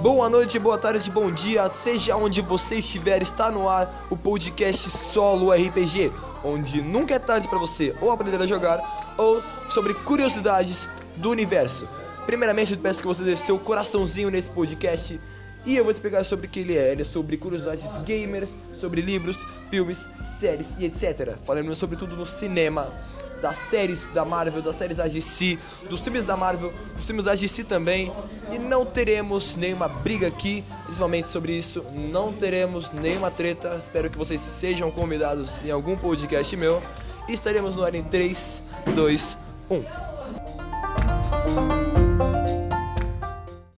Boa noite, boa tarde, bom dia, seja onde você estiver, está no ar o podcast Solo RPG, onde nunca é tarde para você ou aprender a jogar ou sobre curiosidades do universo. Primeiramente, eu peço que você dê seu coraçãozinho nesse podcast e eu vou explicar sobre o que ele é. Ele é sobre curiosidades gamers, sobre livros, filmes, séries e etc. Falando sobre tudo no cinema das séries da Marvel, das séries da DC, dos filmes da Marvel, dos filmes da DC também. E não teremos nenhuma briga aqui, principalmente sobre isso. Não teremos nenhuma treta. Espero que vocês sejam convidados em algum podcast meu. Estaremos no ar em 3, 2, 1.